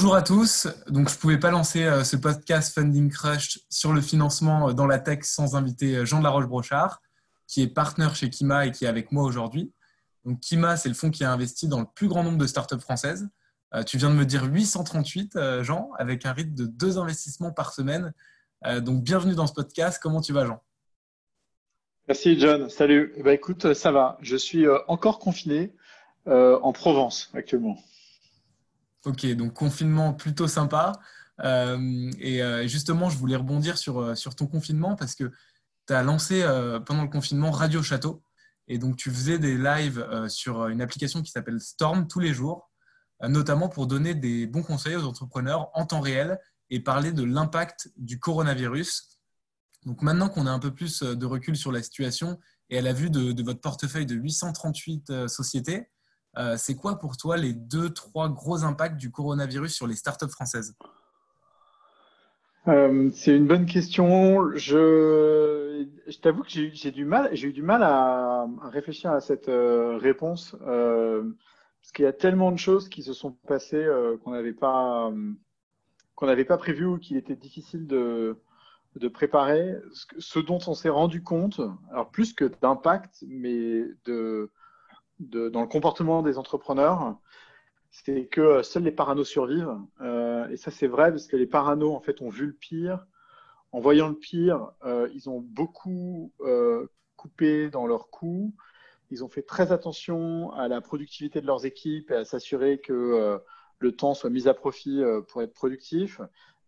Bonjour à tous. Donc, je ne pouvais pas lancer euh, ce podcast Funding Crush sur le financement euh, dans la tech sans inviter euh, Jean de la Roche-Brochard, qui est partenaire chez Kima et qui est avec moi aujourd'hui. Donc, Kima, c'est le fonds qui a investi dans le plus grand nombre de startups françaises. Tu viens de me dire 838, euh, Jean, avec un rythme de deux investissements par semaine. Donc, bienvenue dans ce podcast. Comment tu vas, Jean? Merci, John. Salut. Eh ben, écoute, ça va. Je suis encore confiné en Provence actuellement. Ok, donc confinement plutôt sympa. et justement, je voulais rebondir sur, sur ton confinement parce que tu as lancé pendant le confinement Radio Château. Et donc, tu faisais des lives sur une application qui s'appelle Storm tous les jours notamment pour donner des bons conseils aux entrepreneurs en temps réel et parler de l'impact du coronavirus. Donc maintenant qu'on a un peu plus de recul sur la situation et à la vue de, votre portefeuille de 838 euh, sociétés, euh, c'est quoi pour toi les deux, trois gros impacts du coronavirus sur les startups françaises? Euh, C'est une bonne question. Je, t'avoue que j'ai du mal, j'ai eu du mal à, réfléchir à cette réponse. Parce qu'il y a tellement de choses qui se sont passées euh, qu'on n'avait pas, euh, qu'on n'avait pas prévu ou qu'il était difficile de, de préparer. Ce, dont on s'est rendu compte, alors plus que d'impact, mais de, dans le comportement des entrepreneurs, c'est que seuls les paranos survivent. Euh, et ça, c'est vrai parce que les paranos, en fait, ont vu le pire. En voyant le pire, ils ont beaucoup coupé dans leurs coûts. Ils ont fait très attention à la productivité de leurs équipes et à s'assurer que euh, le temps soit mis à profit euh, pour être productif.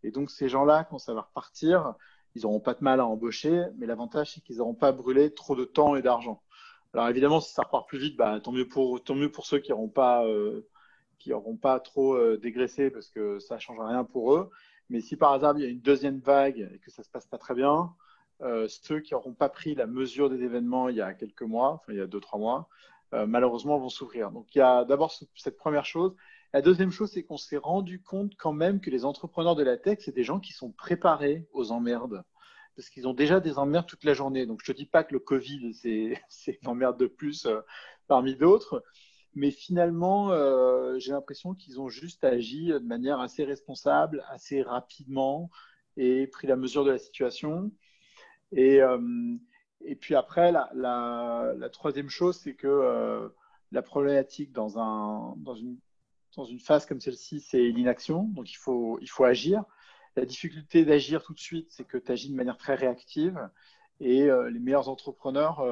Et donc, ces gens-là, quand ça va repartir, ils n'auront pas de mal à embaucher, mais l'avantage, c'est qu'ils n'auront pas brûlé trop de temps et d'argent. Alors, évidemment, si ça repart plus vite, bah, tant, mieux pour, tant mieux pour ceux qui n'auront pas, euh, pas trop dégraissé parce que ça ne change rien pour eux. Mais si par hasard, il y a une deuxième vague et que ça ne se passe pas très bien, euh, ceux qui n'auront pas pris la mesure des événements il y a quelques mois, enfin il y a deux, trois mois, euh, malheureusement vont souffrir. Donc il y a d'abord cette première chose. La deuxième chose, c'est qu'on s'est rendu compte quand même que les entrepreneurs de la tech, c'est des gens qui sont préparés aux emmerdes. Parce qu'ils ont déjà des emmerdes toute la journée. Donc je ne te dis pas que le Covid, c'est une emmerde de plus euh, parmi d'autres. Mais finalement, j'ai l'impression qu'ils ont juste agi de manière assez responsable, assez rapidement et pris la mesure de la situation. Et, euh, puis après, la, troisième chose, c'est que euh, la problématique dans, un, dans, une, phase comme celle-ci, c'est l'inaction. Donc il faut agir. La difficulté d'agir tout de suite, c'est que tu agis de manière très réactive. Et euh, les meilleurs entrepreneurs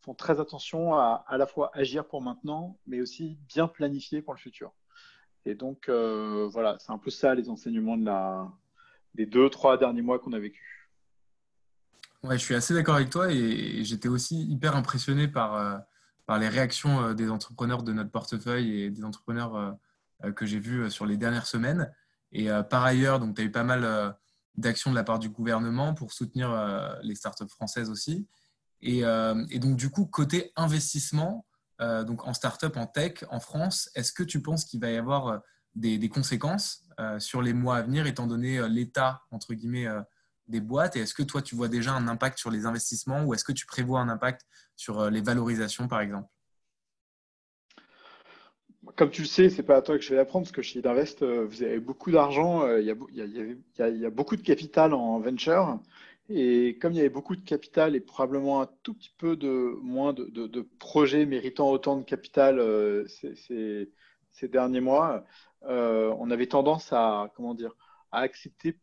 font très attention à à la fois agir pour maintenant, mais aussi bien planifier pour le futur. Et donc, voilà, c'est un peu ça les enseignements des deux, trois derniers mois qu'on a vécu. Ouais, je suis assez d'accord avec toi et j'étais aussi hyper impressionné par, euh, par les réactions euh, des entrepreneurs de notre portefeuille et des entrepreneurs euh, que j'ai vus sur les dernières semaines. Et par ailleurs, tu as eu pas mal d'actions de la part du gouvernement pour soutenir les startups françaises aussi. Et, donc, du coup, côté investissement, donc en startup, en tech, en France, est-ce que tu penses qu'il va y avoir des, des conséquences sur les mois à venir, étant donné l'état, entre guillemets, des boîtes? Et est-ce que toi, tu vois déjà un impact sur les investissements ou est-ce que tu prévois un impact sur euh, les valorisations, par exemple? Comme tu le sais, c'est pas à toi que je vais l'apprendre parce que chez Invest, euh, vous avez beaucoup d'argent, euh, il y, a, beaucoup de capital en venture. Et comme il y avait beaucoup de capital et probablement un tout petit peu de moins de, projets méritant autant de capital ces, ces, derniers mois, on avait tendance à comment dire à accepter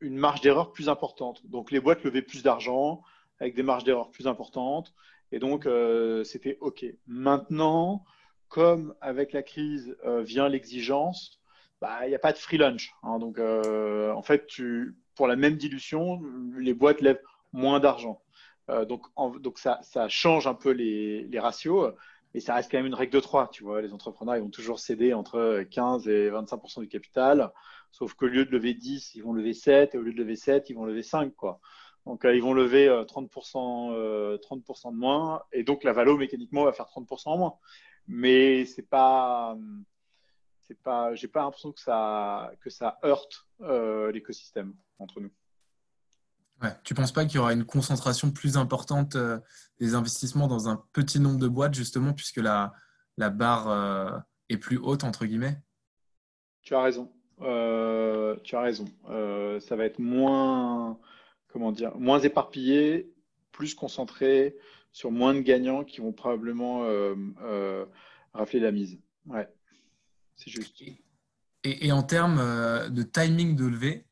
une marge d'erreur plus importante. Donc les boîtes levaient plus d'argent avec des marges d'erreur plus importantes. Et donc euh, c'était OK. Maintenant, comme avec la crise euh, vient l'exigence, bah, il n'y a pas de free lunch. Hein. donc euh, en fait, pour la même dilution, les boîtes lèvent moins d'argent. donc, donc ça, change un peu les, ratios. mais ça reste quand même une règle de 3. Tu vois, les entrepreneurs, ils vont toujours céder entre 15 et 25% du capital. Sauf qu'au lieu de lever 10, ils vont lever 7. Et au lieu de lever 7, ils vont lever 5. Quoi. Donc, euh, ils vont lever 30%, euh, 30 euh, de moins. Et donc, la valo, mécaniquement, va faire 30% en moins. Mais c'est pas. C'est pas, j'ai pas l'impression que ça, que ça heurte l'écosystème entre nous. Ouais. Tu ne penses pas qu'il y aura une concentration plus importante des investissements dans un petit nombre de boîtes, justement, puisque la, la barre est plus haute, entre guillemets? Tu as raison. tu as raison. ça va être moins comment dire, moins éparpillé, plus concentré sur moins de gagnants qui vont probablement euh, euh, rafler la mise. Ouais, c'est juste. Et, en termes euh, de timing de levée,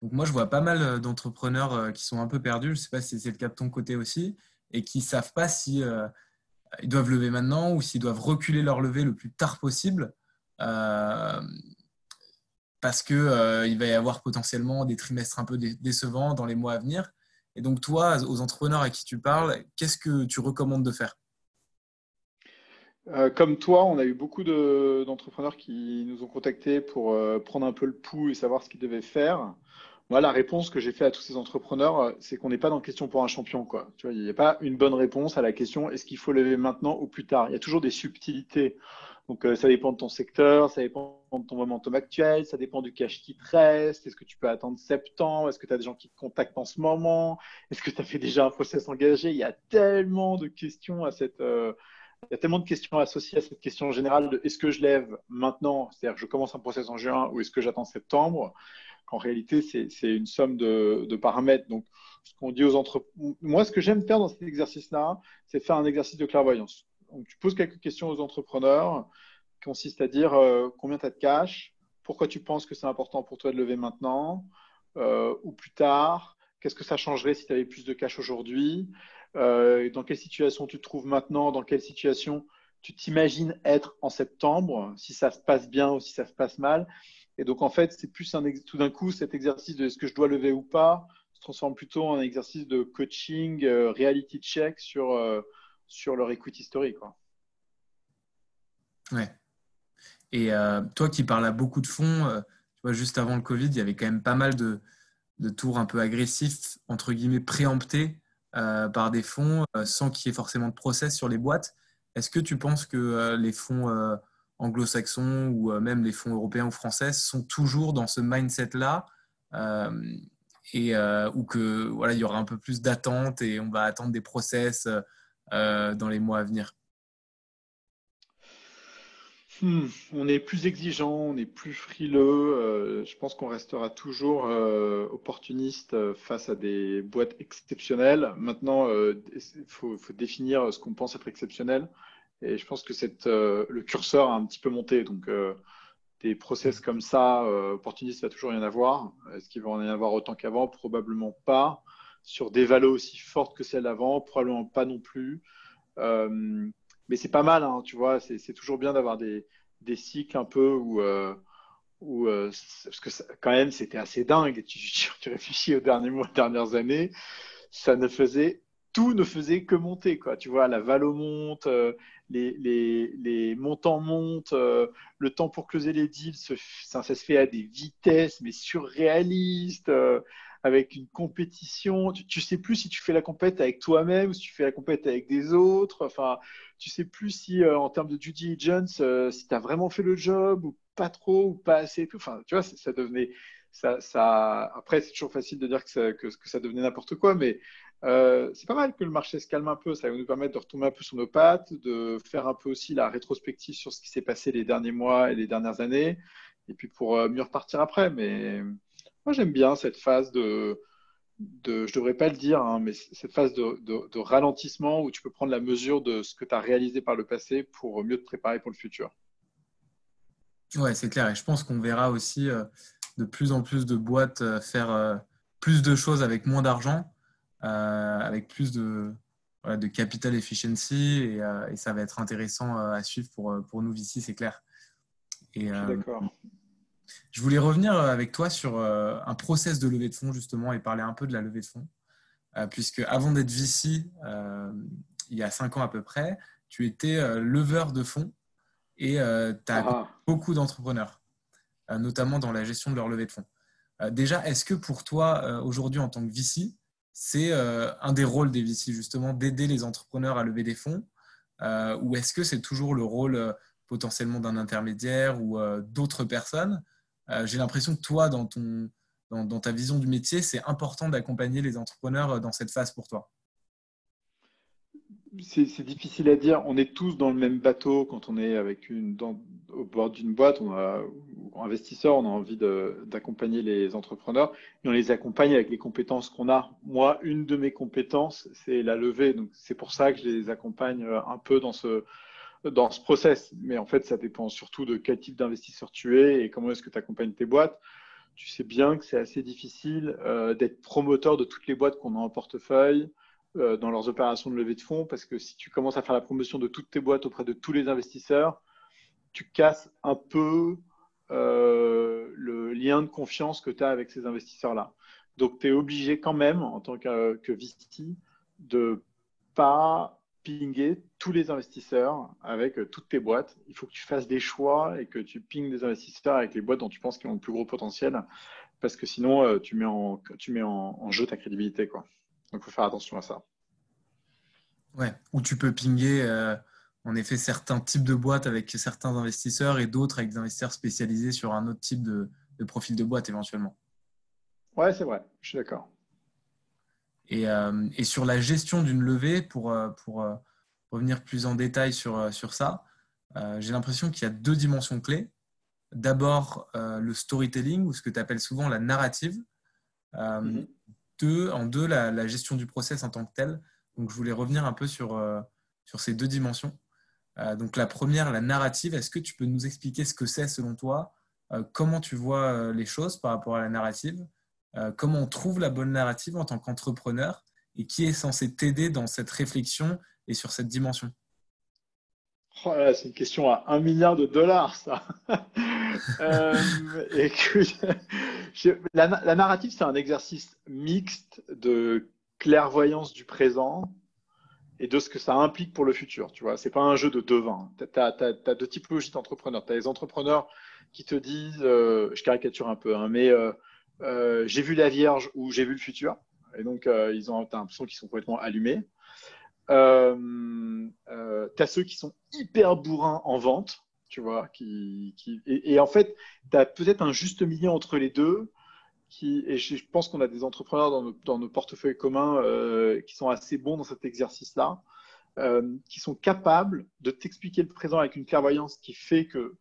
donc moi je vois pas mal d'entrepreneurs qui sont un peu perdus, je ne sais pas si c'est le cas de ton côté aussi, et qui ne savent pas si ils doivent lever maintenant ou s'ils doivent reculer leur levée le plus tard possible parce qu'il il va y avoir potentiellement des trimestres un peu décevants dans les mois à venir. Et donc, toi, aux entrepreneurs à qui tu parles, qu'est-ce que tu recommandes de faire? Euh, comme toi, on a eu beaucoup d'entrepreneurs qui nous ont contactés pour euh, prendre un peu le pouls et savoir ce qu'ils devaient faire. Moi, la réponse que j'ai faite à tous ces entrepreneurs, c'est qu'on n'est pas dans question pour un champion. Quoi. Tu vois, il n'y a pas une bonne réponse à la question est-ce qu'il faut lever maintenant ou plus tard? Il y a toujours des subtilités. Donc, euh, ça dépend de ton secteur, ça dépend de ton momentum actuel, ça dépend du cash qui te reste. Est-ce que tu peux attendre septembre Est-ce que tu as des gens qui te contactent en ce moment Est-ce que tu as fait déjà un process engagé? Il y a tellement de questions à cette. Euh, il y a tellement de questions associées à cette question générale de est-ce que je lève maintenant, c'est-à-dire je commence un process en juin ou est-ce que j'attends septembre, qu'en réalité, c'est une somme de, paramètres. Donc, ce qu'on dit aux entrepreneurs, moi, ce que j'aime faire dans cet exercice-là, c'est faire un exercice de clairvoyance tu poses quelques questions aux entrepreneurs qui consistent à dire euh, combien tu as de cash, pourquoi tu penses que c'est important pour toi de lever maintenant euh, ou plus tard, qu'est-ce que ça changerait si tu avais plus de cash aujourd'hui, euh, dans quelle situation tu te trouves maintenant, dans quelle situation tu t'imagines être en septembre, si ça se passe bien ou si ça se passe mal. Et donc, en fait, c'est plus un, tout d'un coup, cet exercice de est-ce que je dois lever ou pas se transforme plutôt en un exercice de coaching, reality check sur sur leur écoute historique. Quoi. Ouais. Et euh, toi qui parles à beaucoup de fonds, euh, tu vois, juste avant le Covid, il y avait quand même pas mal de, tours un peu agressifs, entre guillemets, préemptés euh, par des fonds sans qu'il y ait forcément de process sur les boîtes. Est-ce que tu penses que les fonds anglo-saxons ou même les fonds européens ou français sont toujours dans ce mindset-là et ou que voilà, il y aura un peu plus d'attente et on va attendre des process dans les mois à venir? Hmm, On est plus exigeant, on est plus frileux. Euh, je pense qu'on restera toujours euh, opportuniste face à des boîtes exceptionnelles. Maintenant, il faut, définir ce qu'on pense être exceptionnel. Et je pense que le curseur a un petit peu monté. Donc, des process comme ça, opportunistes, il va toujours y en avoir. Est-ce qu'il va en y avoir autant qu'avant? Probablement pas sur des valeurs aussi fortes que celles d'avant, probablement pas non plus. Euh, mais c'est pas mal, hein, tu vois, c'est toujours bien d'avoir des, des, cycles un peu où, euh, où euh, parce que quand même c'était assez dingue. Tu, tu, réfléchis aux derniers mois, dernières années, ça ne faisait tout ne faisait que monter, quoi. Tu vois, la valo monte, les, les, les, montants montent, le temps pour closer les deals, ça, ça, se fait à des vitesses mais surréalistes avec une compétition. Tu, ne sais plus si tu fais la compète avec toi-même ou si tu fais la compète avec des autres. Enfin, tu sais plus si euh, en termes de due diligence, euh, si tu as vraiment fait le job ou pas trop ou pas assez. Enfin, tu vois, ça, devenait. Ça. Après, c'est toujours facile de dire que ça, que, ça devenait n'importe quoi, mais euh, c'est pas mal que le marché se calme un peu. Ça va nous permettre de retomber un peu sur nos pattes, de faire un peu aussi la rétrospective sur ce qui s'est passé les derniers mois et les dernières années, et puis pour mieux repartir après. Mais moi, j'aime bien cette phase de, de, je devrais pas le dire, hein, mais cette phase de, de, ralentissement où tu peux prendre la mesure de ce que tu as réalisé par le passé pour mieux te préparer pour le futur. Ouais, c'est clair. Et je pense qu'on verra aussi euh, de plus en plus de boîtes euh, faire euh, plus de choses avec moins d'argent, avec plus de, de capital efficiency. Et, et, ça va être intéressant à suivre pour, pour nous ici, c'est clair. Et, je suis d'accord. Je voulais revenir euh, avec toi sur euh, un process de levée de fonds justement et parler un peu de la levée de fonds. Euh, puisque avant d'être VC, il y a cinq ans à peu près, tu étais leveur de fonds et tu as ah. beaucoup d'entrepreneurs, notamment dans la gestion de leur levée de fonds. déjà, est-ce que pour toi, aujourd'hui, en tant que VC, c'est un des rôles des VC, justement, d'aider les entrepreneurs à lever des fonds Ou est-ce que c'est toujours le rôle potentiellement d'un intermédiaire ou d'autres personnes J'ai l'impression que toi, dans ton, dans, ta vision du métier, c'est important d'accompagner les entrepreneurs euh, dans cette phase pour toi c'est difficile à dire. On est tous dans le même bateau quand on est avec une, au bord d'une boîte. On a, investisseur, on a envie d'accompagner les entrepreneurs et on les accompagne avec les compétences qu'on a. Moi, une de mes compétences, c'est la levée. Donc, c'est pour ça que je les accompagne euh, un peu dans ce, dans ce process. Mais en fait, ça dépend surtout de quel type d'investisseur tu es et comment est-ce que tu accompagnes tes boîtes tu sais bien que c'est assez difficile euh, d'être promoteur de toutes les boîtes qu'on a en portefeuille euh, dans leurs opérations de levée de fonds, parce que si tu commences à faire la promotion de toutes tes boîtes auprès de tous les investisseurs, tu casses un peu euh, le lien de confiance que tu as avec ces investisseurs-là. Donc, tu es obligé quand même, en tant que, que VC, de pas pinguer tous les investisseurs avec euh, toutes tes boîtes. Il faut que tu fasses des choix et que tu pingues des investisseurs avec les boîtes dont tu penses qu'ils ont le plus gros potentiel, parce que sinon, euh, tu mets en, tu mets en, jeu ta crédibilité. Quoi. Donc, il faut faire attention à ça. Ouais, ou tu peux pinguer euh, en effet certains types de boîtes avec certains investisseurs et d'autres avec des investisseurs spécialisés sur un autre type de, de profil de boîte éventuellement. Ouais, c'est vrai, je suis d'accord. Euh, et, sur la gestion d'une levée, pour, euh, pour euh, revenir plus en détail sur, sur ça, j'ai l'impression qu'il y a deux dimensions clés. D'abord, le storytelling, ou ce que tu appelles souvent la narrative. Mhm. deux, en deux, la, gestion du process en tant que tel. Donc, je voulais revenir un peu sur, sur ces deux dimensions. donc, la première, la narrative, est-ce que tu peux nous expliquer ce que c'est selon toi Comment tu vois les choses par rapport à la narrative? Comment on trouve la bonne narrative en tant qu'entrepreneur et qui est censé t'aider dans cette réflexion et sur cette dimension oh C'est une question à un milliard de dollars, ça. euh, la, narrative, c'est un exercice mixte de clairvoyance du présent et de ce que ça implique pour le futur. Tu vois, c'est pas un jeu de devin. Tu as, deux typologies d'entrepreneurs. Tu as les entrepreneurs qui te disent, euh, je caricature un peu, hein, mais euh, euh, j'ai vu la Vierge ou j'ai vu le futur. Et donc, euh, ils ont l'impression qu'ils sont complètement allumés. Euh, tu as ceux qui sont hyper bourrins en vente, tu vois. Et, en fait, tu as peut-être un juste milieu entre les deux. Et je pense qu'on a des entrepreneurs dans nos, dans nos portefeuilles communs qui sont assez bons dans cet exercice-là, qui sont capables de t'expliquer le présent avec une clairvoyance qui fait que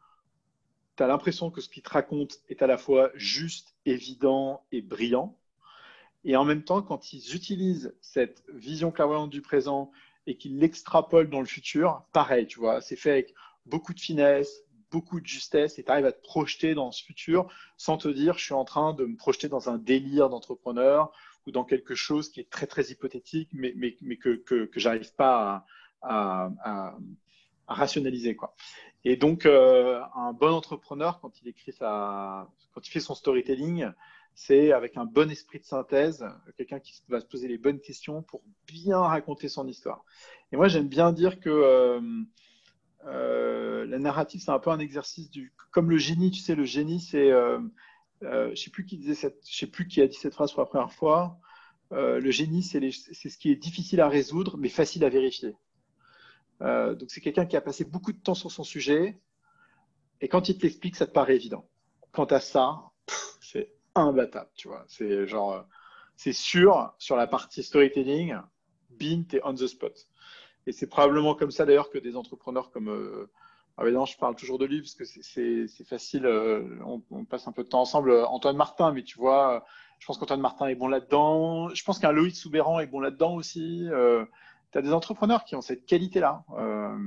tu l'impression que ce qu'il te raconte est à la fois juste, évident et brillant. Et en même temps, quand ils utilisent cette vision clairvoyante du présent et qu'ils l'extrapolent dans le futur, pareil, tu vois, c'est fait avec beaucoup de finesse, beaucoup de justesse et tu arrives à te projeter dans ce futur sans te dire je suis en train de me projeter dans un délire d'entrepreneur ou dans quelque chose qui est très très hypothétique mais, mais, mais que, que, que j'arrive pas à, rationaliser. Quoi. Et donc, euh, un bon entrepreneur, quand il écrit sa, quand il fait son storytelling, c'est avec un bon esprit de synthèse, quelqu'un qui va se poser les bonnes questions pour bien raconter son histoire. Et moi, j'aime bien dire que euh, euh, la narrative, c'est un peu un exercice du, comme le génie. Tu sais, le génie, c'est, je sais plus qui disait cette, je sais plus qui a dit cette phrase pour la première fois. le génie, c'est ce qui est difficile à résoudre, mais facile à vérifier. Euh, donc c'est quelqu'un qui a passé beaucoup de temps sur son sujet et quand il te l'explique, ça te paraît évident. Quant à ça, c'est imbattable, tu vois. C'est genre, euh, c'est sûr sur la partie storytelling, bing, t'es on the spot. Et c'est probablement comme ça d'ailleurs que des entrepreneurs comme euh, ah non, je parle toujours de lui parce que c'est facile. On, passe un peu de temps ensemble. Antoine Martin, mais tu vois, je pense qu'Antoine Martin est bon là-dedans. Je pense qu'un Loïc Soubéran est bon là-dedans aussi. Tu as des entrepreneurs qui ont cette qualité-là euh,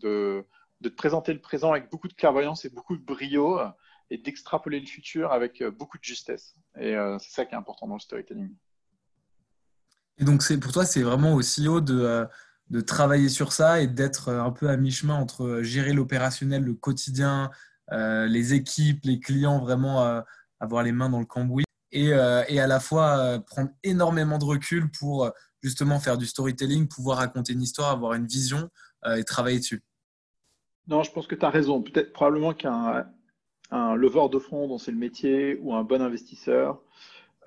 de, te présenter le présent avec beaucoup de clairvoyance et beaucoup de brio et d'extrapoler le futur avec euh, beaucoup de justesse. Et euh, c'est ça qui est important dans le storytelling. Et donc, pour toi, c'est vraiment aussi haut de, de travailler sur ça et d'être un peu à mi-chemin entre gérer l'opérationnel, le quotidien, les équipes, les clients, vraiment avoir les mains dans le cambouis et, et à la fois prendre énormément de recul pour justement faire du storytelling, pouvoir raconter une histoire, avoir une vision et travailler dessus Non, je pense que tu as raison. Peut-être probablement qu'un un leveur de fonds dont c'est le métier ou un bon investisseur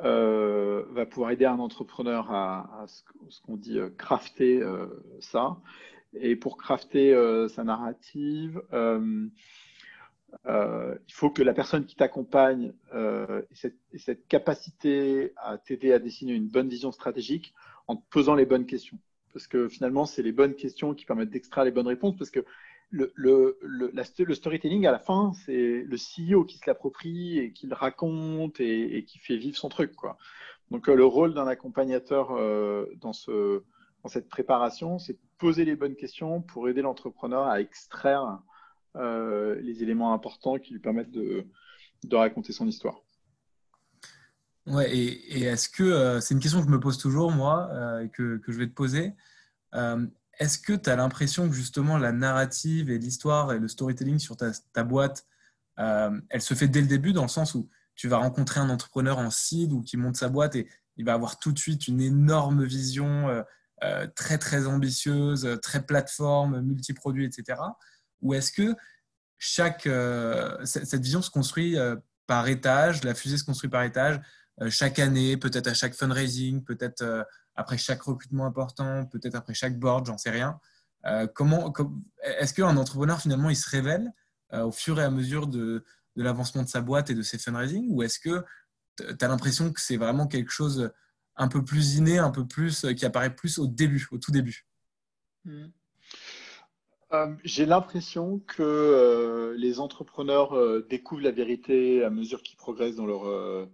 euh, va pouvoir aider un entrepreneur à, ce, qu'on dit euh, crafter euh, ça. Et pour crafter sa narrative, il faut que la personne qui t'accompagne ait cette, cette, capacité à t'aider à dessiner une bonne vision stratégique en te posant les bonnes questions. Parce que finalement, c'est les bonnes questions qui permettent d'extraire les bonnes réponses. Parce que le, storytelling, à la fin, c'est le CEO qui se l'approprie et qui le raconte et, qui fait vivre son truc. Donc, euh, le rôle d'un accompagnateur euh, dans, dans cette préparation, c'est de poser les bonnes questions pour aider l'entrepreneur à extraire euh, les éléments importants qui lui permettent de, raconter son histoire. Ouais, et, est-ce que c'est une question que je me pose toujours, moi, et que, je vais te poser est-ce que tu as l'impression que justement la narrative et l'histoire et le storytelling sur ta, boîte, euh, elle se fait dès le début dans le sens où tu vas rencontrer un entrepreneur en seed ou qui monte sa boîte et il va avoir tout de suite une énorme vision euh, euh, très très ambitieuse, très plateforme, multiproduit, etc. Ou est-ce que chaque, cette vision se construit par étage, la fusée se construit par étage, chaque année, peut-être à chaque fundraising, peut-être après chaque recrutement important, peut-être après chaque board, j'en sais rien. Euh, comment, est-ce qu'un entrepreneur finalement il se révèle euh, au fur et à mesure de, de l'avancement de sa boîte et de ses fundraising? Ou est-ce que tu as l'impression que c'est vraiment quelque chose un peu plus inné, un peu plus qui apparaît plus au début, au tout début? Hmm. Euh, J'ai l'impression que les entrepreneurs découvrent la vérité à mesure qu'ils progressent dans leur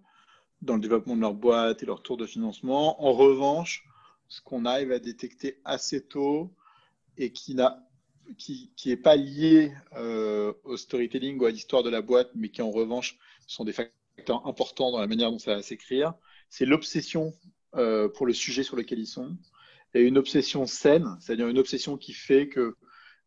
dans le développement de leur boîte et leur tour de financement. En revanche, ce qu'on arrive à détecter assez tôt et qui n'a qui n'est pas lié euh, au storytelling ou à l'histoire de la boîte, mais qui en revanche sont des facteurs importants dans la manière dont ça va s'écrire, c'est l'obsession euh, pour le sujet sur lequel ils sont, et une obsession saine, c'est-à-dire une obsession qui fait qu'ils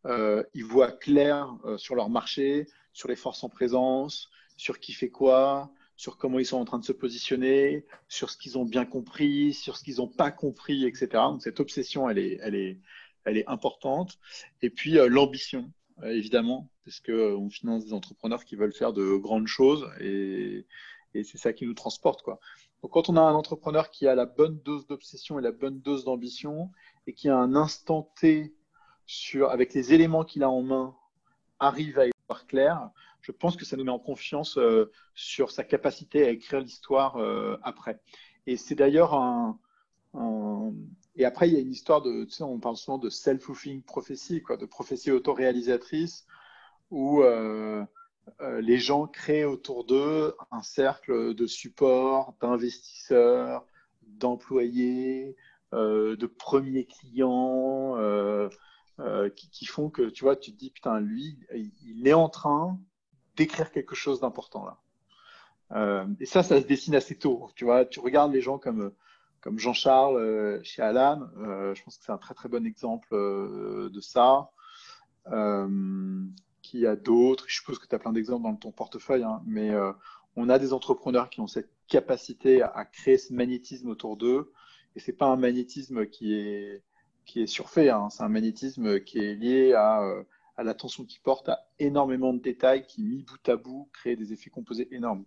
euh, voient clair euh, sur leur marché, sur les forces en présence, sur qui fait quoi, sur comment ils sont en train de se positionner, sur ce qu'ils ont bien compris, sur ce qu'ils n'ont pas compris, etc. Donc cette obsession, elle est, elle est, elle est importante. Et puis euh, l'ambition, évidemment, parce qu'on finance des entrepreneurs qui veulent faire de grandes choses et, et c'est ça qui nous transporte. Quoi. Donc quand on a un entrepreneur qui a la bonne dose d'obsession et la bonne dose d'ambition et qui a un instant T sur, avec les éléments qu'il a en main, arrive à y voir clair, je pense que ça nous met en confiance euh, sur sa capacité à écrire l'histoire euh, après. Et c'est d'ailleurs un, Et après, il y a une histoire de, tu sais, on parle souvent de self-fulfilling prophétie, quoi, de prophétie autoréalisatrice, où euh, les gens créent autour d'eux un cercle de support, d'investisseurs, d'employés, de premiers clients, qui, qui, font que, tu vois, tu te dis, putain, lui, il est en train d'écrire quelque chose d'important là. Euh, et ça, ça se dessine assez tôt. Tu vois, tu regardes les gens comme, comme Jean-Charles euh, chez Alan. Euh, je pense que c'est un très très bon exemple de ça. qui a d'autres? Je suppose que tu as plein d'exemples dans ton portefeuille, hein, mais on a des entrepreneurs qui ont cette capacité à, créer ce magnétisme autour d'eux. Et c'est pas un magnétisme qui est qui est surfait. Hein. C'est un magnétisme qui est lié à à l'attention qu'il porte à énormément de détails qui, mis bout à bout, créent des effets composés énormes.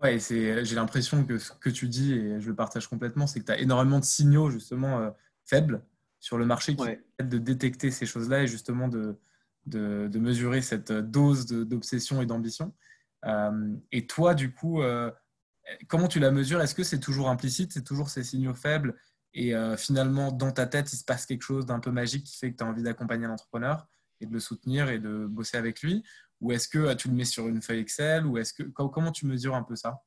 Ouais, j'ai l'impression que ce que tu dis, et je le partage complètement, c'est que tu as énormément de signaux justement euh, faibles sur le marché qui permettent de détecter ces choses-là et justement de, de, mesurer cette dose d'obsession et d'ambition. Euh, et toi, du coup, euh, comment tu la mesures? Est-ce que c'est toujours implicite? C'est toujours ces signaux faibles? Et euh, finalement, dans ta tête, il se passe quelque chose d'un peu magique qui fait que tu as envie d'accompagner l'entrepreneur et de le soutenir et de bosser avec lui. Ou est-ce que euh, tu le mets sur une feuille Excel ou est-ce que comment tu mesures un peu ça?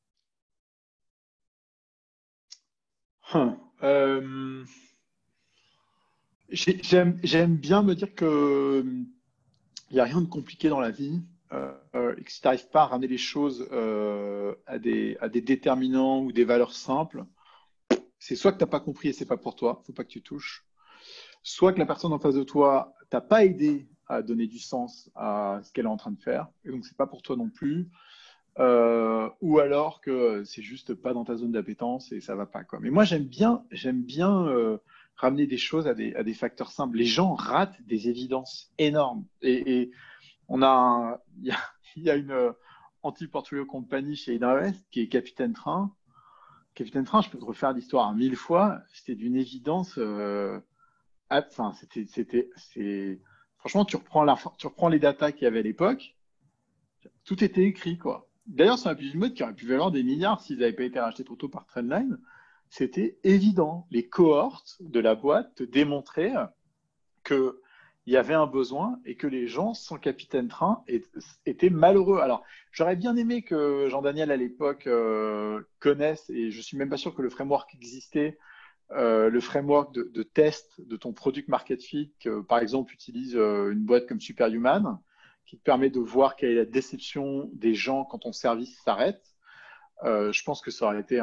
Hum, euh, J'aime bien me dire que il n'y a rien de compliqué dans la vie et que si tu n'arrives pas à ramener les choses à des déterminants ou des valeurs simples, c'est soit que tu n'as pas compris et c'est pas pour toi, faut pas que tu touches, soit que la personne en face de toi t'a pas aidé à donner du sens à ce qu'elle est en train de faire, et donc c'est pas pour toi non plus, euh, ou alors que c'est juste pas dans ta zone d'appétence et ça va pas quoi. Mais moi j'aime bien, j'aime bien euh, ramener des choses à des, à des facteurs simples. Les gens ratent des évidences énormes. Et, on a, il y a, une euh, anti-portfolio compagnie chez Idinvest qui est Capitaine Train. Capitaine Train, je peux te refaire l'histoire mille fois. C'était d'une évidence. Euh, enfin, c'était, c'était, c'est, franchement, tu reprends la, tu reprends les datas qu'il y avait à l'époque. Tout était écrit, quoi. D'ailleurs, c'est un petit mode qui aurait pu valoir des milliards s'ils n'avaient pas été rachetés trop tôt par Trendline c'était évident. Les cohortes de la boîte démontraient qu'il y avait un besoin et que les gens sans capitaine train étaient malheureux. Alors, j'aurais bien aimé que Jean-Daniel à l'époque euh, connaisse, et je suis même pas sûr que le framework existait, euh, le framework de, test de ton product market fit, que, par exemple utilise euh, une boîte comme Superhuman, qui te permet de voir quelle est la déception des gens quand ton service s'arrête. Je pense que ça aurait été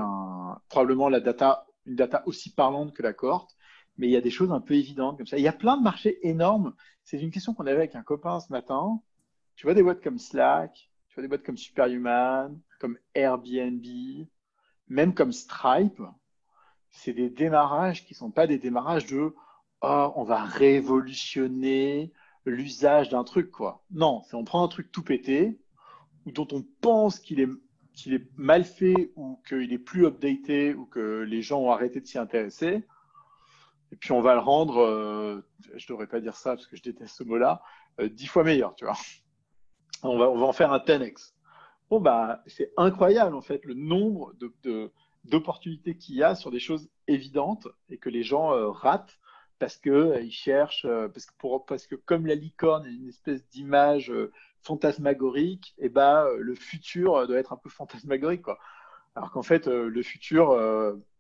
probablement la data, une data aussi parlante que la cohorte. Mais il y a des choses un peu évidentes comme ça. Il y a plein de marchés énormes. C'est une question qu'on avait avec un copain ce matin. Tu vois des boîtes comme Slack, tu vois des boîtes comme Superhuman, comme Airbnb, même comme Stripe. C'est des démarrages qui ne sont pas des démarrages de oh, on va révolutionner l'usage d'un truc. quoi. Non, c'est on prend un truc tout pété, dont on pense qu'il est qu'il est mal fait ou qu'il est plus updaté ou que les gens ont arrêté de s'y intéresser. Et puis on va le rendre, euh, je ne devrais pas dire ça parce que je déteste ce mot-là, euh, dix fois meilleur, tu vois. On va, on va en faire un 10x. Bon, bah, c'est incroyable en fait le nombre d'opportunités qu'il y a sur des choses évidentes et que les gens euh, ratent parce qu'ils cherchent, parce que, pour, parce que comme la licorne est une espèce d'image fantasmagorique, et eh euh, le futur euh, doit être un peu fantasmagorique. Quoi. Alors qu'en fait, euh, le futur,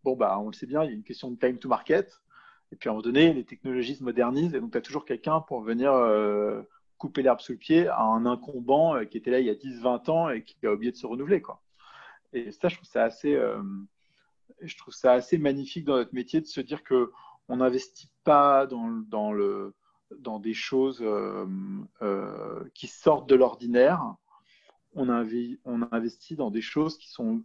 bon, bah, on le sait bien, il y a une question de time to market. Et puis à un moment donné, les technologies se modernisent et donc tu as toujours quelqu'un pour venir couper l'herbe sous le pied à un incombant qui était là il y a 10-20 ans et qui a oublié de se renouveler. Quoi. Et ça, je trouve ça assez, je trouve ça assez magnifique dans notre métier de se dire que on n'investit pas dans, dans, le, dans des choses euh, euh, qui sortent de l'ordinaire. On a, on a investi dans des choses qui, sont,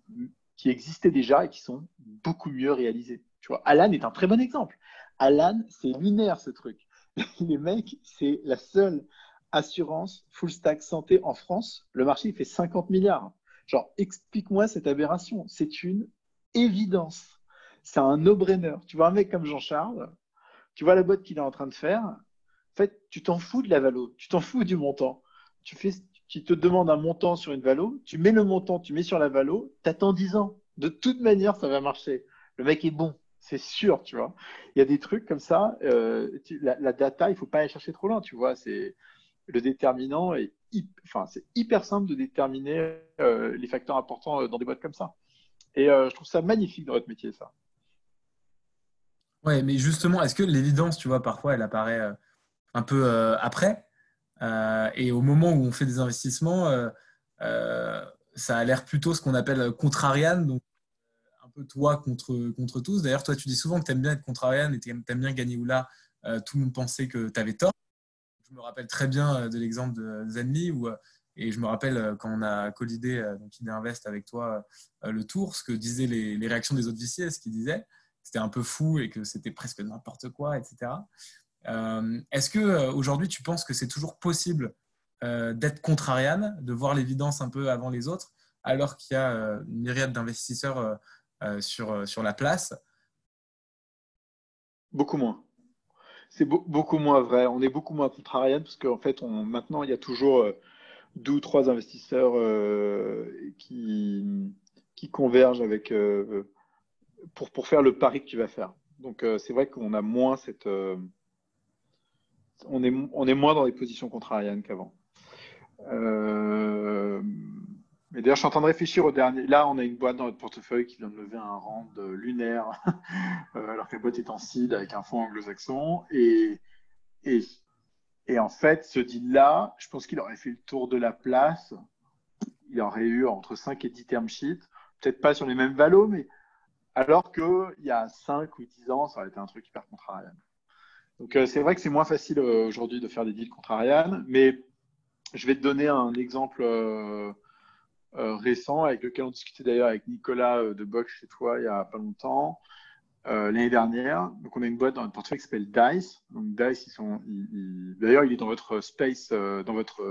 qui existaient déjà et qui sont beaucoup mieux réalisées. Tu vois, Alan est un très bon exemple. Alan, c'est lunaire ce truc. Les mecs, c'est la seule assurance full stack santé en France. Le marché, il fait 50 milliards. Genre, explique-moi cette aberration. C'est une évidence. C'est un no-brainer. Tu vois un mec comme Jean-Charles, tu vois la boîte qu'il est en train de faire, en fait, tu t'en fous de la valo, tu t'en fous du montant. Tu, tu te demandes un montant sur une valo, tu mets le montant, tu mets sur la valo, tu attends 10 ans. De toute manière, ça va marcher. Le mec est bon, c'est sûr, tu vois. Il y a des trucs comme ça. Euh, la, data, il faut pas aller chercher trop loin, tu vois. C'est le déterminant et enfin, c'est hyper simple de déterminer euh, les facteurs importants euh, dans des boîtes comme ça. Et je trouve ça magnifique dans votre métier, ça. Ouais, mais justement, est-ce que l'évidence, tu vois, parfois, elle apparaît un peu après. Et au moment où on fait des investissements, ça a l'air plutôt ce qu'on appelle contrarian, donc un toi contre, contre tous. D'ailleurs, toi, tu dis souvent que tu aimes bien être contrarian et tu aimes, bien gagner ou là. tout le monde pensait que tu avais tort. Je me rappelle très bien de l'exemple de Zenly où et je me rappelle quand on a collidé donc Idée Invest avec toi le tour, ce que disaient les, réactions des autres VC, ce qu'ils disaient, c'était un peu fou et que c'était presque n'importe quoi, etc. Euh, est-ce que euh, aujourd'hui tu penses que c'est toujours possible euh, d'être contrarian, de voir l'évidence un peu avant les autres, alors qu'il y a une myriade d'investisseurs sur, sur la place Beaucoup moins. C'est beaucoup moins vrai. On est beaucoup moins contrarian parce qu'en fait, maintenant, il y a toujours deux ou trois investisseurs qui, convergent avec, pour, faire le pari que tu vas faire. Donc, c'est vrai qu'on a moins cette, on est, on est moins dans les positions contrariennes qu'avant. D'ailleurs, je suis en train de réfléchir au dernier. Là, on a une boîte dans notre portefeuille qui vient de lever un rang lunaire, euh, alors que la boîte est en seed avec un fonds anglo-saxon. Et, en fait, ce deal-là, je pense qu'il aurait fait le tour de la place. Il aurait eu entre 5 et 10 term sheets. Peut-être pas sur les mêmes valos, mais alors qu'il y a 5 ou 10 ans, ça aurait été un truc hyper contrarian. Donc euh, c'est vrai que c'est moins facile euh, aujourd'hui de faire des deals contre Ariane, mais je vais te donner un exemple récent avec lequel on discutait d'ailleurs avec Nicolas de Box chez toi il y a pas longtemps. l'année dernière. Donc, on a une boîte dans notre portefeuille qui s'appelle Dice. Donc, Dice, ils sont. D'ailleurs, il est dans votre space, dans votre.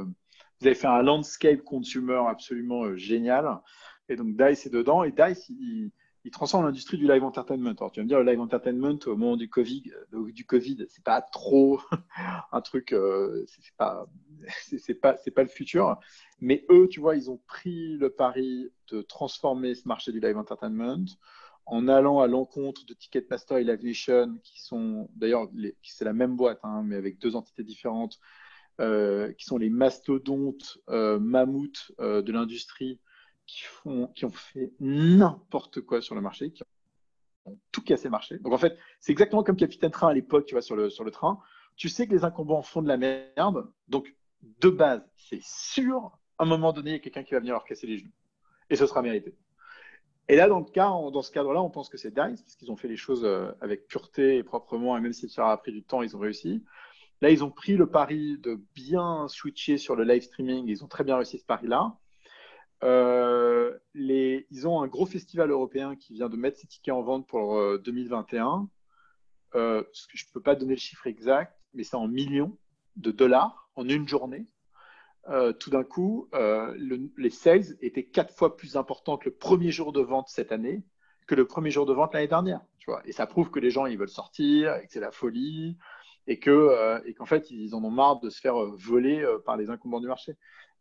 Vous avez fait un landscape consumer absolument génial. Et donc, Dice est dedans. Et Dice, il, il transforme l'industrie du live entertainment. Alors, tu vas me dire, le live entertainment, au moment du Covid, euh, du COVID c'est pas trop un truc, euh, c'est pas, pas, pas le futur. Mais eux, tu vois, ils ont pris le pari de transformer ce marché du live entertainment en allant à l'encontre de Ticketmaster et Live Nation, qui sont d'ailleurs, c'est la même boîte, hein, mais avec deux entités différentes, euh, qui sont les mastodontes mammouths de l'industrie qui, ont fait n'importe quoi sur le marché, qui ont tout cassé le marché. Donc en fait, c'est exactement comme Capitaine Train à l'époque, tu vois, sur le, train. Tu sais que les incombants font de la merde. Donc, de base, c'est sûr, à un moment donné, il y a quelqu'un qui va venir leur casser les genoux. Et ce sera mérité. Et là, dans, ce cadre-là, on pense que c'est Dice, parce qu'ils ont fait les choses euh, avec pureté et proprement, et même si ça a pris du temps, ils ont réussi. Là, ils ont pris le pari de bien switcher sur le live streaming. Ils ont très bien réussi ce pari-là. Euh, ils ont un gros festival européen qui vient de mettre ses tickets en vente pour 2021. Euh, euh, je ne peux pas donner le chiffre exact, mais c'est en millions de dollars en une journée. tout d'un coup, les sales étaient quatre fois plus importants que le premier jour de vente cette année que le premier jour de vente l'année dernière. Et ça prouve que les gens ils veulent sortir, et que c'est la folie, et qu'en fait ils en ont marre de se faire voler par les incumbents du marché.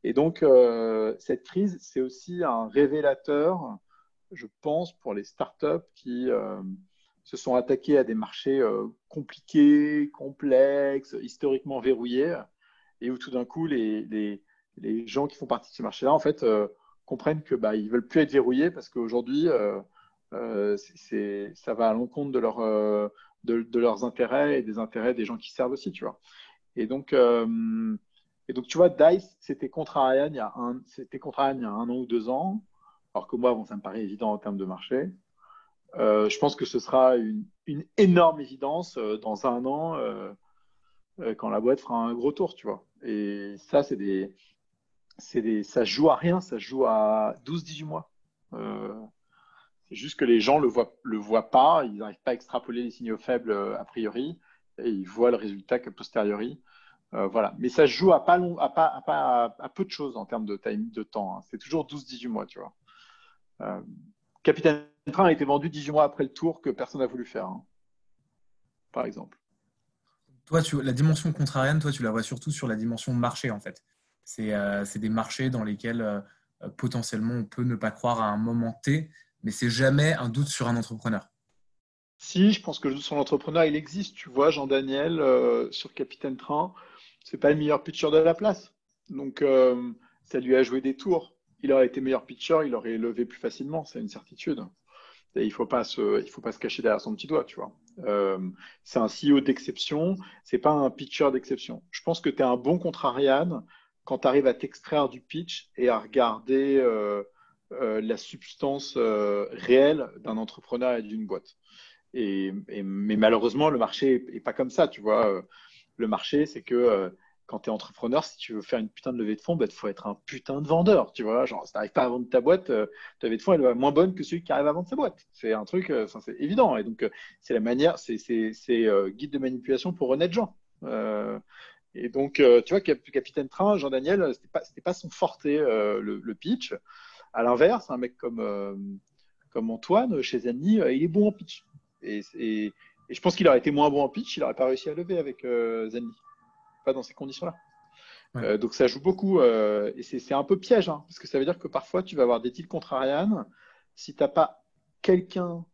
Et donc, euh, cette crise, c'est aussi un révélateur, je pense, pour les startups qui euh, se sont attaqués à des marchés euh, compliqués, complexes, historiquement verrouillés, et où tout d'un coup, les, les, les, gens qui font partie de ces marchés-là, en fait, comprennent que bah, ils veulent plus être verrouillés parce qu'aujourd'hui, ça va à l'encontre de, leur, de, leurs intérêts et des intérêts des gens qui servent aussi, tu vois. Et donc, et donc, tu vois, Dice, c'était contre Ariane il y a un, il y a un an ou deux ans, alors que moi, bon, ça me paraît évident en termes de marché. Euh, je pense que ce sera une, énorme évidence euh, dans un an euh, quand la boîte fera un gros tour, tu vois. Et ça, c'est des, c'est des, ça joue à rien, ça joue à 12-18 mois. c'est juste que les gens le voient, le voient pas, ils n'arrivent pas à extrapoler les signaux faibles a priori, et ils voient le résultat qu'a posteriori. Euh, voilà. Mais ça se joue à, pas long, à, pas, à, à, peu de choses en termes de, time, de temps. Hein. C'est toujours 12-18 mois, tu vois. Euh, Capitaine Train a été vendu 18 mois après le tour que personne n'a voulu faire, hein. par exemple. Toi, tu, la dimension contrarienne, toi, tu la vois surtout sur la dimension marché, en fait. C'est euh, des marchés dans lesquels potentiellement on peut ne pas croire à un moment T, mais c'est jamais un doute sur un entrepreneur. Si, je pense que le doute sur l'entrepreneur, il existe. Tu vois, Jean-Daniel, sur Capitaine Train, c'est pas le meilleur pitcher de la place. Donc, euh, ça lui a joué des tours. Il aurait été meilleur pitcher, il aurait levé plus facilement, c'est une certitude. il faut faut pas se cacher derrière son petit doigt, tu vois. Euh, c'est un CEO d'exception, c'est pas un pitcher d'exception. Je pense que tu es un bon contrarian quand tu arrives à t'extraire du pitch et à regarder euh, la substance réelle d'un entrepreneur et d'une boîte. Et, mais malheureusement, le marché est, pas comme ça, tu vois le marché, c'est que euh, quand tu es entrepreneur, si tu veux faire une putain de levée de fonds, il bah, faut être un putain de vendeur. Tu vois, genre, si tu n'arrives pas à vendre ta boîte, euh, ta levée de fonds, elle va moins bonne que celui qui arrive à vendre sa boîte. C'est un truc, euh, c'est évident. Et donc, c'est la manière, c'est guide de manipulation pour honnêtes gens. et donc, tu vois, Capitaine Train, Jean-Daniel, c'était pas, pas son forté, le, pitch. À l'inverse, un mec comme, comme Antoine, chez Zanny, il est bon en pitch. Et, et je pense qu'il aurait été moins bon en pitch, il n'aurait pas réussi à lever avec euh, Pas dans ces conditions-là. Euh, donc ça joue beaucoup. Euh, et c'est un peu piège, hein, parce que ça veut dire que parfois tu vas avoir des deals contre Ariane. Si tu n'as pas quelqu'un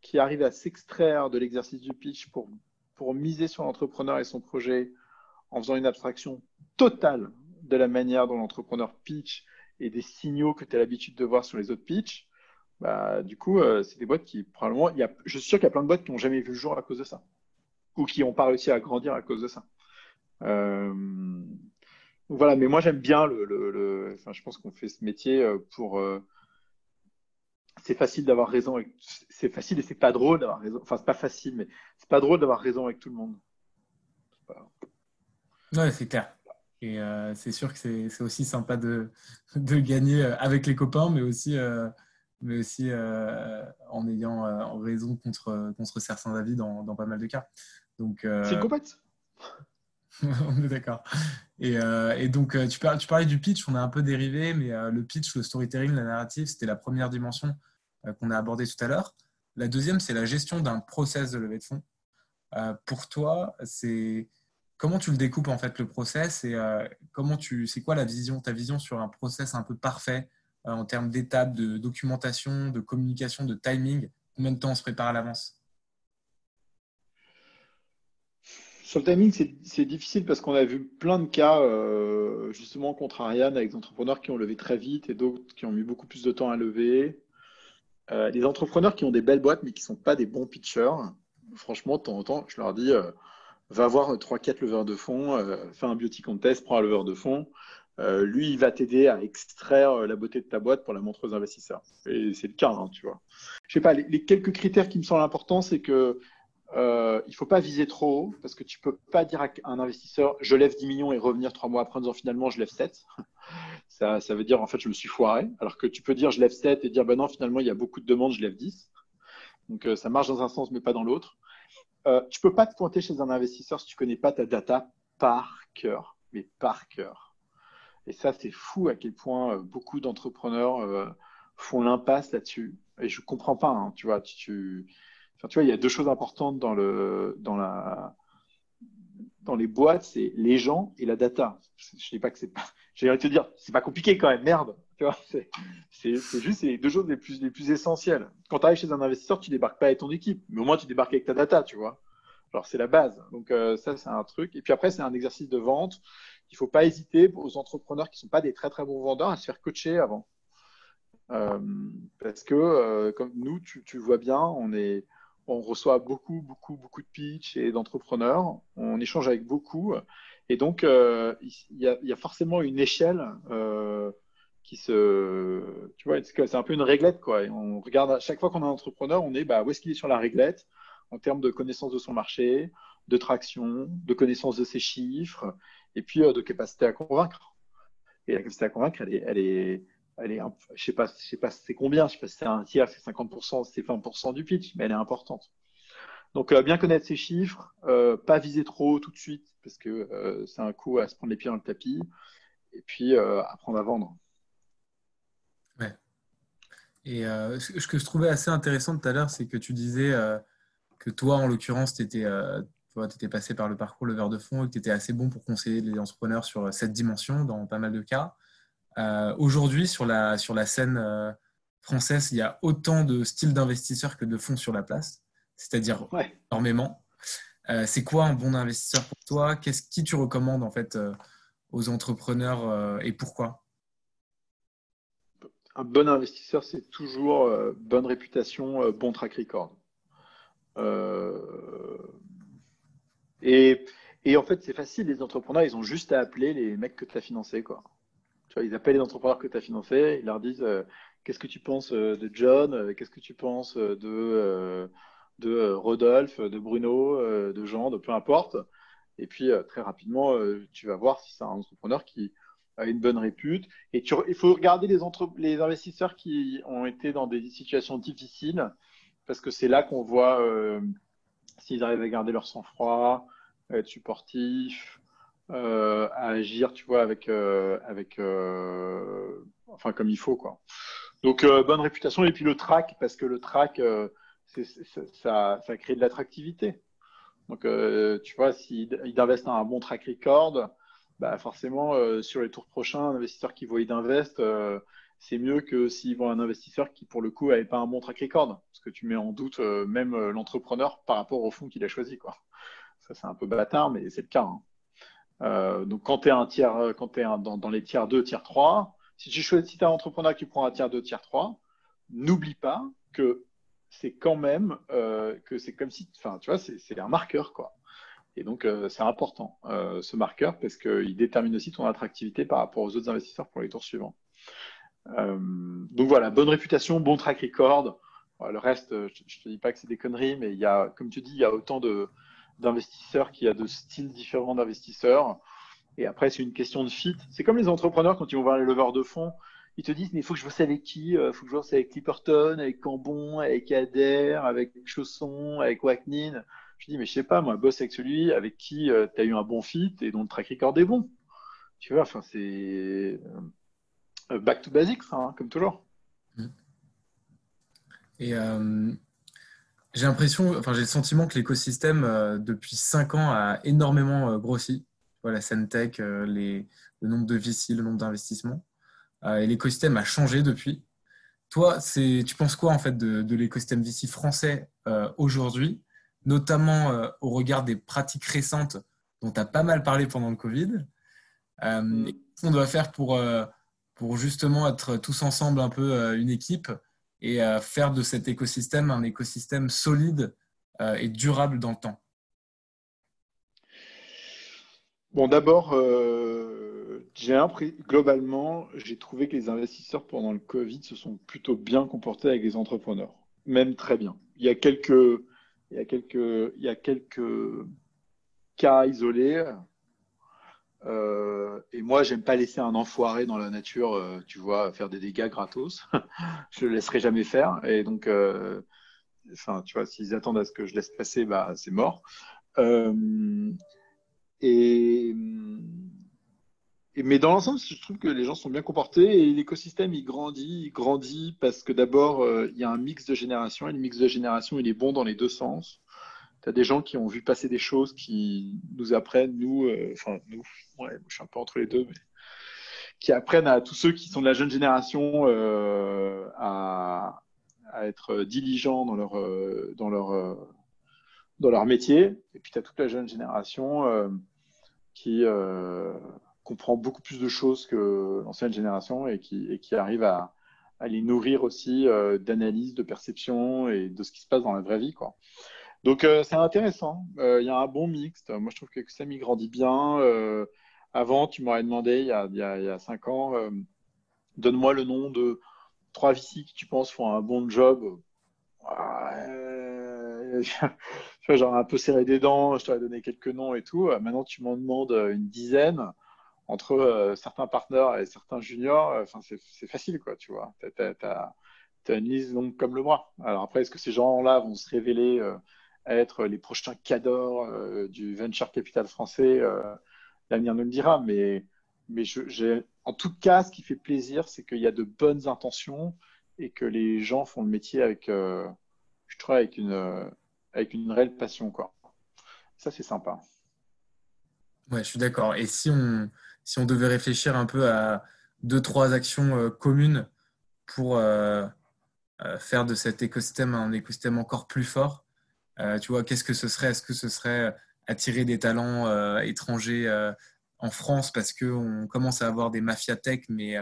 qui arrive à s'extraire de l'exercice du pitch pour, pour miser sur l'entrepreneur et son projet en faisant une abstraction totale de la manière dont l'entrepreneur pitch et des signaux que tu as l'habitude de voir sur les autres pitch, bah, du coup, euh, c'est des boîtes qui, probablement, y a, je suis sûr qu'il y a plein de boîtes qui n'ont jamais vu le jour à cause de ça, ou qui n'ont pas réussi à grandir à cause de ça. Euh, voilà, mais moi j'aime bien le, enfin, je pense qu'on fait ce métier euh, pour. c'est facile d'avoir raison. C'est facile et c'est pas drôle d'avoir raison. Enfin, c'est pas facile, mais c'est pas drôle d'avoir raison avec tout le monde. C'est clair. Et c'est sûr que c'est aussi sympa de, de, gagner avec les copains, mais aussi mais aussi en ayant raison contre, contre certains avis dans, dans pas mal de cas. Donc, C'est une compète on est d'accord. Et, et, donc, tu, parlais, tu parlais du pitch, on a un peu dérivé, mais le pitch, le storytelling, la narrative, c'était la première dimension qu'on a abordée tout à l'heure. La deuxième, c'est la gestion d'un process de levée de fonds. pour toi, c'est comment tu le découpes en fait le process et euh, comment tu, c'est quoi la vision, ta vision sur un process un peu parfait euh, en termes d'étapes, de documentation, de communication, de timing Combien de temps on se prépare à l'avance? Sur le timing, c'est difficile parce qu'on a vu plein de cas euh, justement contre Ariane avec des entrepreneurs qui ont levé très vite et d'autres qui ont mis beaucoup plus de temps à lever. des entrepreneurs qui ont des belles boîtes mais qui ne sont pas des bons pitchers. Franchement, de temps en temps, je leur dis va voir 3-4 leveurs de fonds, euh, fais un beauty contest, prends un leveur de fonds. Euh, lui, il va t'aider à extraire euh, la beauté de ta boîte pour la montrer aux investisseurs. Et c'est le cas, hein, tu vois. Je sais pas, les, quelques critères qui me semblent importants, c'est que euh, il faut pas viser trop haut parce que tu peux pas dire à un investisseur je lève 10 millions et revenir trois mois après en disant finalement je lève 7. ça, veut dire en fait je me suis foiré. Alors que tu peux dire je lève 7 et dire ben non finalement il y a beaucoup de demandes, je lève 10. Donc ça marche dans un sens mais pas dans l'autre. Euh, tu peux pas te pointer chez un investisseur si tu connais pas ta data par cœur, mais par cœur. Et ça, c'est fou à quel point euh, beaucoup d'entrepreneurs euh, font l'impasse là-dessus. Et je comprends pas. Hein, tu vois, tu, vois, il y a deux choses importantes dans les boîtes, c'est les gens et la data. Je ne dis pas que c'est pas. J'ai te dire, c'est pas compliqué quand même. Merde. Tu vois, c'est juste les deux choses les plus, les plus essentielles. Quand tu arrives chez un investisseur, tu débarques pas avec ton équipe, mais au moins tu débarques avec ta data, tu vois. Alors c'est la base. Donc euh, ça, c'est un truc. Et puis après, c'est un exercice de vente. Il faut pas hésiter aux entrepreneurs qui sont pas des très très bons vendeurs à se faire coacher avant. Euh, parce que euh, comme nous, tu, tu vois bien, on est on reçoit beaucoup, beaucoup, beaucoup de pitch et d'entrepreneurs. On échange avec beaucoup. Et donc, il y, a, forcément une échelle qui se. Tu vois, c'est un peu une réglette, quoi. On regarde, à chaque fois qu'on a un entrepreneur, on est bah, où est-ce qu'il est sur la réglette en termes de connaissance de son marché, de traction, de connaissance de ses chiffres, et puis euh, de capacité à convaincre. Et la capacité à convaincre, elle est, elle est, elle est je sais pas, sais pas c'est combien, je sais pas si c'est un tiers, c'est 50%, c'est 20% du pitch, mais elle est importante. Donc, euh, bien connaître ses chiffres, euh, pas viser trop tout de suite, parce que c'est un coup à se prendre les pieds dans le tapis, et puis apprendre à vendre. Et euh, ce que je trouvais assez intéressant tout à l'heure, c'est que tu disais que toi, en l'occurrence, tu étais, euh, étais, passé par le parcours leveur de fonds et que tu étais assez bon pour conseiller les entrepreneurs sur cette dimension dans pas mal de cas. Aujourd'hui, sur la, sur la scène française, il y a autant de styles d'investisseurs que de fonds sur la place, c'est-à-dire énormément. c'est quoi un bon investisseur pour toi? Qu'est-ce qui tu recommandes en fait aux entrepreneurs et pourquoi? Un bon investisseur, c'est toujours euh, bonne réputation, euh, bon track record. Euh, et, en fait, c'est facile, les entrepreneurs, ils ont juste à appeler les mecs que tu as financés. Quoi. Ils appellent les entrepreneurs que tu as financés, ils leur disent Qu'est-ce que tu penses de John Qu'est-ce que tu penses de, Rodolphe, de Bruno, de Jean, de peu importe. Et puis, très rapidement, tu vas voir si c'est un entrepreneur qui, une bonne répute. Et il faut regarder les, investisseurs qui ont été dans des situations difficiles, parce que c'est là qu'on voit euh, s'ils arrivent à garder leur sang-froid, à être supportifs, euh, à agir, tu vois, avec, euh, avec enfin comme il faut, quoi. Donc bonne réputation et puis le track, parce que le track, ça, ça crée de l'attractivité. Donc, tu vois, s'ils investissent dans un bon track record, bah forcément, euh, sur les tours prochains, un investisseur qui voit d'invest, euh, c'est mieux que s'ils voient un investisseur qui, pour le coup, n'avait pas un bon track record. Parce que tu mets en doute euh, même l'entrepreneur par rapport au fonds qu'il a choisi. Ça, c'est un peu bâtard, mais c'est le cas. Hein. donc, quand tu es, quand dans, les tiers 2, tiers 3, si tu choisis, si un entrepreneur qui prend un tiers 2, tiers 3, n'oublie pas que c'est quand même que c'est comme si, enfin, tu vois, c'est un marqueur, quoi. Et donc, euh, c'est important, euh, ce marqueur, parce qu'il détermine aussi ton attractivité par rapport aux autres investisseurs pour les tours suivants. Euh, donc voilà, bonne réputation, bon track record. le reste, je ne te dis pas que c'est des conneries, mais il y a, comme tu dis, il y a autant d'investisseurs qu'il y a de styles différents d'investisseurs. Et après, c'est une question de fit. C'est comme les entrepreneurs quand ils vont voir les leveurs de fonds. ils te disent, mais il faut que je bosse avec qui Il faut que je bosse avec Clipperton, avec Cambon, avec Adair, avec Chausson, avec Wacknin. Je dis, mais je sais pas, moi, bosse avec celui avec qui tu as eu un bon fit et dont le track record est bon. Tu vois, enfin, c'est back to basics, hein, comme toujours. Mmh. Et j'ai l'impression, enfin j'ai le sentiment que l'écosystème euh, depuis 5 ans a énormément euh, grossi. Voilà, la scène tech, euh, les, le nombre de VC, le nombre d'investissements. et l'écosystème a changé depuis. Toi, tu penses quoi en fait de, de l'écosystème VC français aujourd'hui, notamment au regard des pratiques récentes dont tu as pas mal parlé pendant le Covid mm. Qu'est-ce qu'on doit faire pour, pour justement être tous ensemble un peu une équipe et faire de cet écosystème un écosystème solide euh, et durable dans le temps. Bon, d'abord, euh, globalement, j'ai trouvé que les investisseurs pendant le Covid se sont plutôt bien comportés avec les entrepreneurs, même très bien. Il y a quelques, il y a quelques cas isolés euh, et moi, j'aime pas laisser un enfoiré dans la nature, euh, tu vois, faire des dégâts gratos. je le laisserai jamais faire. Et donc, euh, tu vois, s'ils attendent à ce que je laisse passer, bah, c'est mort. Et, mais dans l'ensemble, je trouve que les gens sont bien comportés et l'écosystème il grandit, il grandit parce que d'abord il y a un mix de générations et le mix de générations il est bon dans les deux sens tu as des gens qui ont vu passer des choses qui nous apprennent, nous, euh, enfin, nous, ouais, je suis un peu entre les deux, mais qui apprennent à tous ceux qui sont de la jeune génération euh, à, être diligents dans leur, euh, dans leur, dans leur métier. Et puis, tu as toute la jeune génération qui comprend beaucoup plus de choses que l'ancienne génération et qui, et qui arrive à, à les nourrir aussi d'analyse, de perception et de ce qui se passe dans la vraie vie. Quoi. Donc euh, c'est intéressant. Euh, il y a un bon mixte. Moi je trouve que Samy grandit bien. Euh, avant, tu m'aurais demandé il y a, il y a, cinq ans, donne-moi le nom de trois VC qui tu penses font un bon job. vois, un peu serré des dents, je t'aurais donné quelques noms et tout. Maintenant, tu m'en demandes une dizaine entre certains partenaires et certains juniors. C'est facile, quoi, tu vois. Tu as, une liste longue comme le bras. Alors après, est-ce que ces gens-là vont se révéler être les prochains cadors euh, du venture capital français. Euh, l'avenir nous le dira, mais, mais je, en tout cas, ce qui fait plaisir, c'est qu'il y a de bonnes intentions et que les gens font le métier avec, euh, je trouve, avec une, avec une réelle passion. Quoi. Ça, c'est sympa. Ouais, je suis d'accord. Et si on, si on devait réfléchir un peu à deux, trois actions communes pour faire de cet écosystème un écosystème encore plus fort, tu vois, qu'est-ce que ce serait? Est-ce que ce serait attirer des talents euh, étrangers euh, en France parce qu'on commence à avoir des mafias tech, mais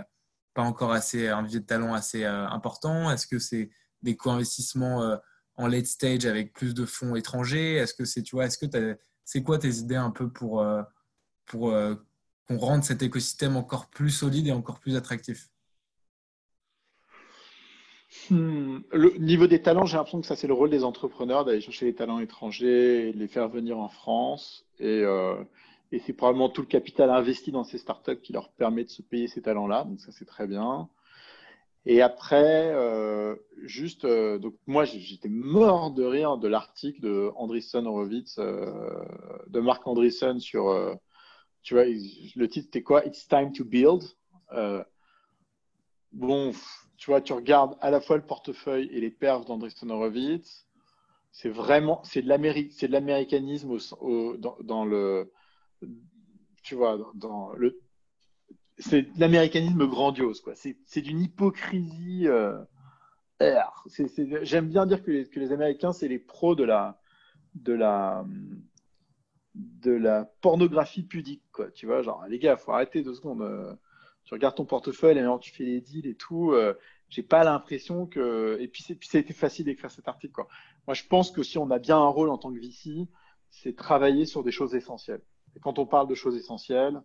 pas encore assez, un vivier de talent assez important? Est-ce que c'est des co-investissements en late stage avec plus de fonds étrangers? Est-ce que c'est, tu vois, est-ce que c'est quoi tes idées un peu pour, pour qu'on rende cet écosystème encore plus solide et encore plus attractif? Le niveau des talents, j'ai l'impression que ça, c'est le rôle des entrepreneurs d'aller chercher les talents étrangers et les faire venir en France. Et, euh, et c'est probablement tout le capital investi dans ces startups qui leur permet de se payer ces talents-là. Donc, ça, c'est très bien. Et après, euh, juste, euh, donc moi, j'étais mort de rire de l'article de Andreessen Horowitz, de Marc Andreessen sur, tu vois, le titre c'était quoi? It's time to build. bon, tu vois, tu regardes à la fois le portefeuille et les perfs d'Andreessen Horowitz, c'est vraiment, c'est de l'américanisme dans, le, tu vois, dans, le, c'est l'américanisme grandiose, quoi. C'est d'une hypocrisie. Euh, J'aime bien dire que les, que les Américains, c'est les pros de la, de la, de la pornographie pudique, quoi. Tu vois, genre, les gars, faut arrêter deux secondes. Tu regardes ton portefeuille et maintenant tu fais les deals et tout. Euh, j'ai pas l'impression que. Et puis, puis ça a été facile d'écrire cet article. Moi, je pense que si on a bien un rôle en tant que VC, c'est travailler sur des choses essentielles. Et quand on parle de choses essentielles,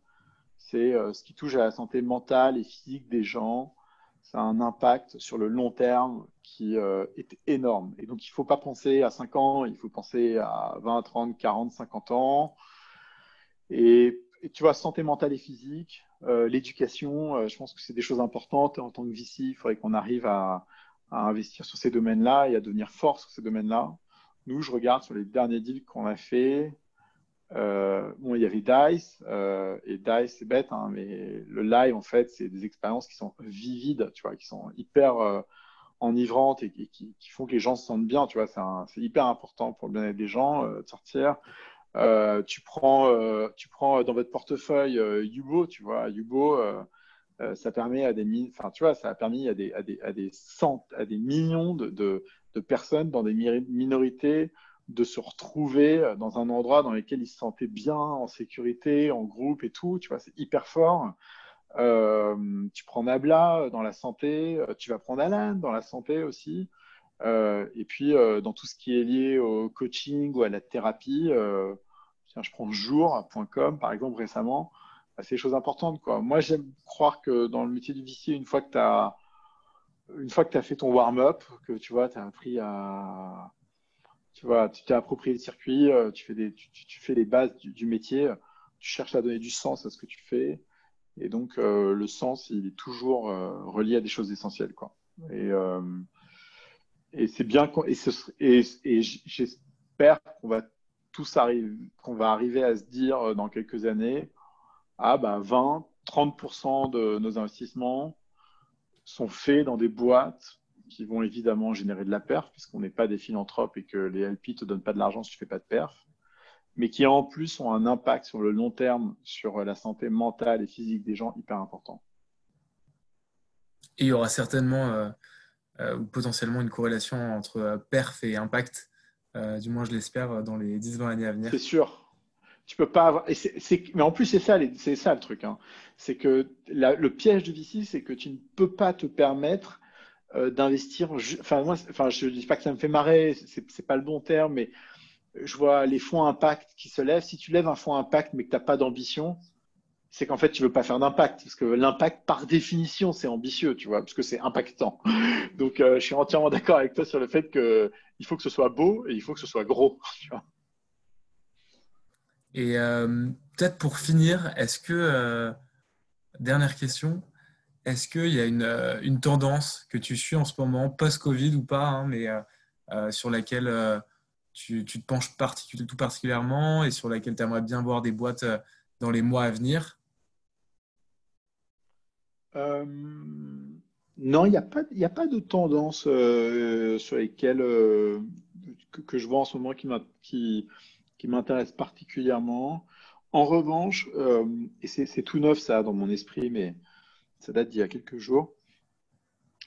c'est euh, ce qui touche à la santé mentale et physique des gens. Ça a un impact sur le long terme qui euh, est énorme. Et donc, il ne faut pas penser à 5 ans, il faut penser à 20, 30, 40, 50 ans. Et tu vois, santé mentale et physique, l'éducation, je pense que c'est des choses importantes. En tant que VC, il faudrait qu'on arrive à, investir sur ces domaines-là et à devenir fort sur ces domaines-là. Nous, je regarde sur les derniers deals qu'on a fait. Euh, bon, il y avait Dice, euh, et Dice, c'est bête, hein, mais le live, en fait, c'est des expériences qui sont vivides, tu vois, qui sont hyper euh, enivrantes et, qui, font que les gens se sentent bien, tu vois. C'est hyper important pour le bien-être des gens de sortir. Tu prends, tu prends dans votre portefeuille Yubo, tu vois, Yubo, ça permet à des, enfin, tu vois, ça a permis à des, à des, à des, à des millions de, de, personnes dans des minorités de se retrouver euh, dans un endroit dans lequel ils se sentaient bien, en sécurité, en groupe et tout. Tu vois, c'est hyper fort. Euh, tu prends Nabla euh, dans la santé, tu vas prendre Alan dans la santé aussi. et puis, dans tout ce qui est lié au coaching ou à la thérapie, tiens, je prends jour.com par exemple récemment, bah, c'est des choses importantes. Quoi. Moi, j'aime croire que dans le métier du vicier, une fois que tu as une fois que tu as fait ton warm-up, que tu vois, tu as appris à. Tu vois, tu t'es approprié le circuit, euh, tu fais, des, tu, fais les bases du, métier, tu cherches à donner du sens à ce que tu fais. Et donc, euh, le sens, il est toujours euh, relié à des choses essentielles. Quoi. Et, et c'est bien. Et, et, j'espère qu'on va tous qu'on va arriver à se dire dans quelques années ah, bah, 20, 30% de nos investissements sont faits dans des boîtes qui vont évidemment générer de la perf, puisqu'on n'est pas des philanthropes et que les LP ne te donnent pas de l'argent si tu ne fais pas de perf, mais qui en plus ont un impact sur le long terme sur la santé mentale et physique des gens hyper important. Il y aura certainement euh, euh, ou potentiellement une corrélation entre euh, perf et impact, du moins je l'espère, dans les 10-20 années à venir. C'est sûr. Tu peux pas avoir. Mais en plus, c'est ça, c'est ça le truc. Hein. C'est que le piège de VC, c'est que tu ne peux pas te permettre euh, d'investir. Enfin, moi, enfin, je dis pas que ça me fait marrer, c'est pas le bon terme, mais je vois les fonds impact qui se lèvent. Si tu lèves un fonds impact mais que tu n'as pas d'ambition, c'est qu'en fait, tu veux pas faire d'impact. Parce que l'impact, par définition, c'est ambitieux, tu vois, parce que c'est impactant. Donc, euh, je suis entièrement d'accord avec toi sur le fait qu'il faut que ce soit beau et il faut que ce soit gros. Et euh, peut-être pour finir, est-ce que, euh, dernière question, est-ce qu'il y a une, tendance que tu suis en ce moment, post-Covid ou pas, hein, mais sur laquelle tu, te penches tout particulièrement et sur laquelle tu aimerais bien voir des boîtes dans les mois à venir? Non, il n'y a, pas, a pas de tendance sur lesquelles que, que, je vois en ce moment qui, m'intéresse particulièrement. En revanche, euh, et c'est tout neuf ça dans mon esprit, mais ça date d'il y a quelques jours,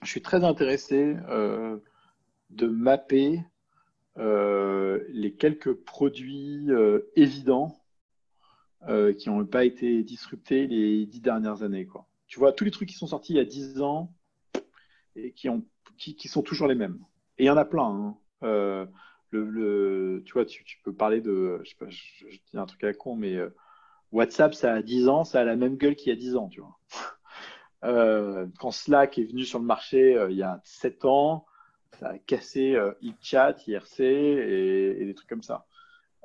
je suis très intéressé euh, de mapper euh, les quelques produits évidents qui n'ont pas été disruptés les dix dernières années. Quoi. Tu vois, tous les trucs qui sont sortis il y a dix ans et qui, ont, qui, sont toujours les mêmes. Et il y en a plein. Hein le, tu vois, tu, peux parler de, je sais pas, je, dis un truc à con, mais euh, WhatsApp, ça a 10 ans, ça a la même gueule qu'il y a 10 ans, tu vois. Euh, quand Slack est venu sur le marché euh, il y a 7 ans, ça a cassé e-chat, IRC et, des trucs comme ça.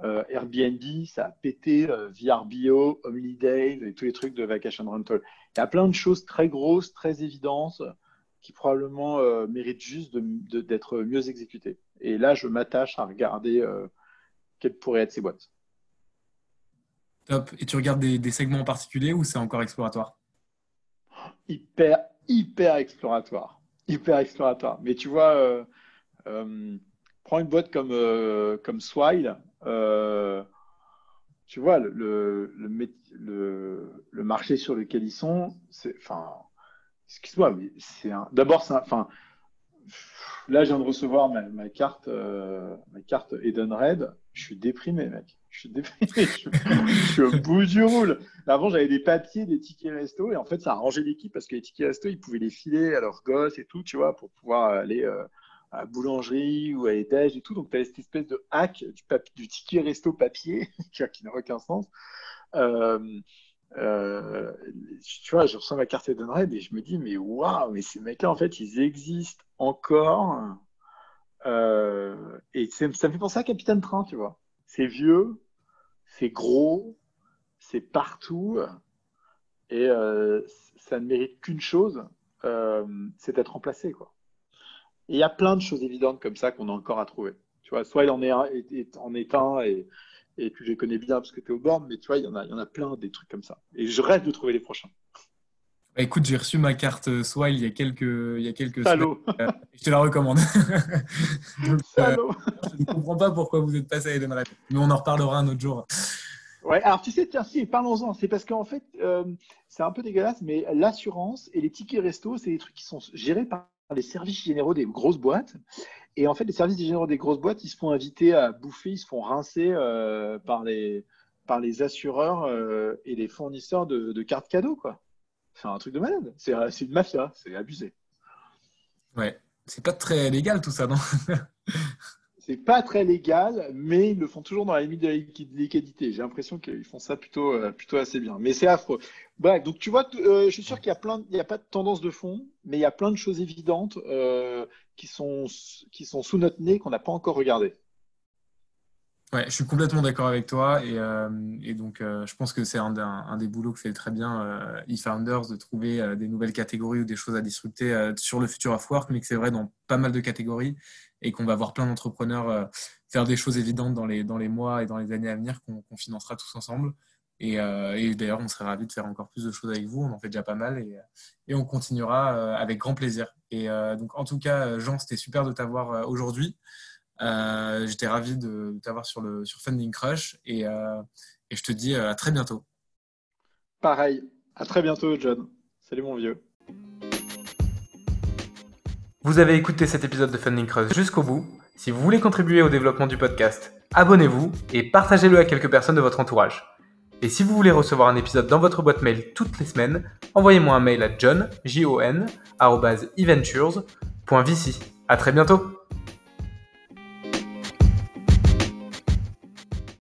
Airbnb, ça a pété VRBO, Holidays et tous les trucs de Vacation Rental. Il y a plein de choses très grosses, très évidentes qui probablement méritent juste d'être mieux exécutées. Et là, je m'attache à regarder euh, quelles pourraient être ces boîtes. Top. Et tu regardes des, segments en particulier ou c'est encore exploratoire? Hyper, hyper exploratoire. Hyper exploratoire. Mais tu vois, euh, euh, prends une boîte comme, comme Swile. tu vois, le, le, le, marché sur lequel ils sont, c'est. Enfin, excuse-moi, mais c'est un. D'abord, c'est Enfin, Là, je viens de recevoir ma, carte, euh, ma carte Eden Red. Je suis déprimé, mec. Je suis déprimé. je, suis, au bout du roule. Avant, j'avais des papiers, des tickets resto, et en fait, ça a rangé l'équipe parce que les tickets resto, ils pouvaient les filer à leurs gosses et tout, tu vois, pour pouvoir aller euh, à la boulangerie ou à l'étage et tout. Donc, tu as cette espèce de hack du, ticket resto papier qui n'a aucun sens. Euh, euh, tu vois, je reçois ma carte Eden Red et je me dis, mais waouh, mais ces mecs-là, en fait, ils existent encore. Euh, et ça me fait penser à Capitaine Train, tu vois. C'est vieux, c'est gros, c'est partout. Et ça ne mérite qu'une chose, c'est d'être remplacé. Quoi. Et il y a plein de choses évidentes comme ça qu'on a encore à trouver. Tu vois, soit il en est, un, en est un et, et tu les connais bien parce que tu es au bord, mais tu vois, il y, en a, il y en a plein des trucs comme ça. Et je rêve de trouver les prochains. Bah, écoute, j'ai reçu ma carte euh, Swile il y a quelques, il y a quelques semaines. Euh, je te la recommande. Euh, je ne comprends pas pourquoi vous êtes passé à Edenred. Mais on en reparlera un autre jour. Ouais, alors tu sais, tiens, si, parlons-en. C'est parce qu'en fait, c'est un peu dégueulasse, mais l'assurance et les tickets resto, c'est des trucs qui sont gérés par les services généraux des grosses boîtes. Et en fait, les services généraux des grosses boîtes, ils se font inviter à bouffer, ils se font rincer par, les, par les assureurs et les fournisseurs de, de cartes cadeaux, quoi. C'est un truc de malade. C'est une mafia, c'est abusé. Ouais, c'est pas très légal tout ça, non? C'est pas très légal, mais ils le font toujours dans la limite de la liquidité. J'ai l'impression qu'ils font ça plutôt, euh, plutôt assez bien. Mais c'est affreux. Bref, donc tu vois, euh, je suis sûr qu'il y a n'y a pas de tendance de fond, mais il y a plein de choses évidentes euh, qui, sont, qui sont sous notre nez qu'on n'a pas encore regardées. Ouais, je suis complètement d'accord avec toi et, donc je pense que c'est un, un, des boulots que fait très bien eFounders de trouver des nouvelles catégories ou des choses à disrupter sur le futur of work, mais que c'est vrai dans pas mal de catégories et qu'on va voir plein d'entrepreneurs faire des choses évidentes dans les, dans les mois et dans les années à venir qu'on financera tous ensemble. Et, et d'ailleurs, on serait ravis de faire encore plus de choses avec vous. On en fait déjà pas mal et, et on continuera avec grand plaisir. Et donc, en tout cas, Jean, c'était super de t'avoir aujourd'hui. Euh, j'étais ravi de, t'avoir sur, sur Funding Crush et, euh, et je te dis euh, à très bientôt. Pareil, à très bientôt John. Salut mon vieux. Vous avez écouté cet épisode de Funding Crush jusqu'au bout. Si vous voulez contribuer au développement du podcast, abonnez-vous et partagez-le à quelques personnes de votre entourage. Et si vous voulez recevoir un épisode dans votre boîte mail toutes les semaines, envoyez-moi un mail à john, j -O -N, À très bientôt